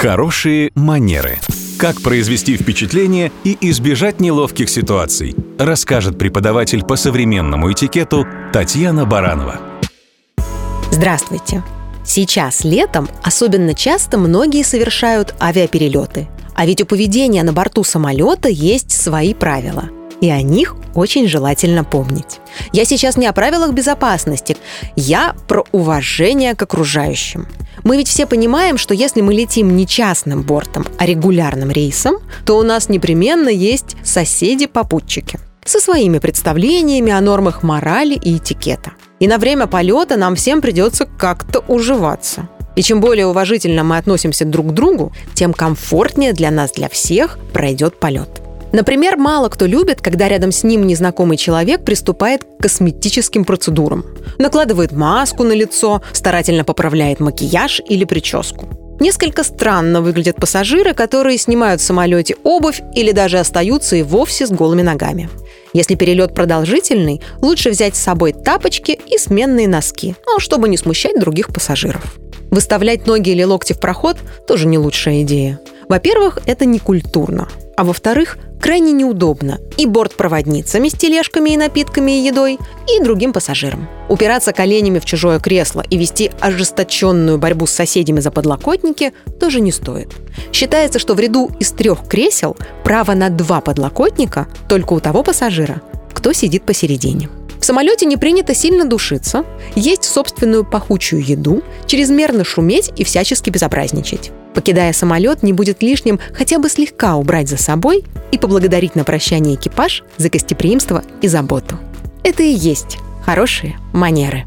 Хорошие манеры. Как произвести впечатление и избежать неловких ситуаций, расскажет преподаватель по современному этикету Татьяна Баранова. Здравствуйте! Сейчас летом особенно часто многие совершают авиаперелеты. А ведь у поведения на борту самолета есть свои правила. И о них очень желательно помнить. Я сейчас не о правилах безопасности, я про уважение к окружающим. Мы ведь все понимаем, что если мы летим не частным бортом, а регулярным рейсом, то у нас непременно есть соседи-попутчики со своими представлениями о нормах морали и этикета. И на время полета нам всем придется как-то уживаться. И чем более уважительно мы относимся друг к другу, тем комфортнее для нас, для всех пройдет полет. Например, мало кто любит, когда рядом с ним незнакомый человек приступает к косметическим процедурам. Накладывает маску на лицо, старательно поправляет макияж или прическу. Несколько странно выглядят пассажиры, которые снимают в самолете обувь или даже остаются и вовсе с голыми ногами. Если перелет продолжительный, лучше взять с собой тапочки и сменные носки, ну, чтобы не смущать других пассажиров. Выставлять ноги или локти в проход – тоже не лучшая идея. Во-первых, это не культурно. А во-вторых, крайне неудобно и бортпроводницами с тележками и напитками и едой, и другим пассажирам. Упираться коленями в чужое кресло и вести ожесточенную борьбу с соседями за подлокотники тоже не стоит. Считается, что в ряду из трех кресел право на два подлокотника только у того пассажира, кто сидит посередине. В самолете не принято сильно душиться, есть собственную пахучую еду, чрезмерно шуметь и всячески безобразничать. Покидая самолет, не будет лишним хотя бы слегка убрать за собой и поблагодарить на прощание экипаж за гостеприимство и заботу. Это и есть хорошие манеры.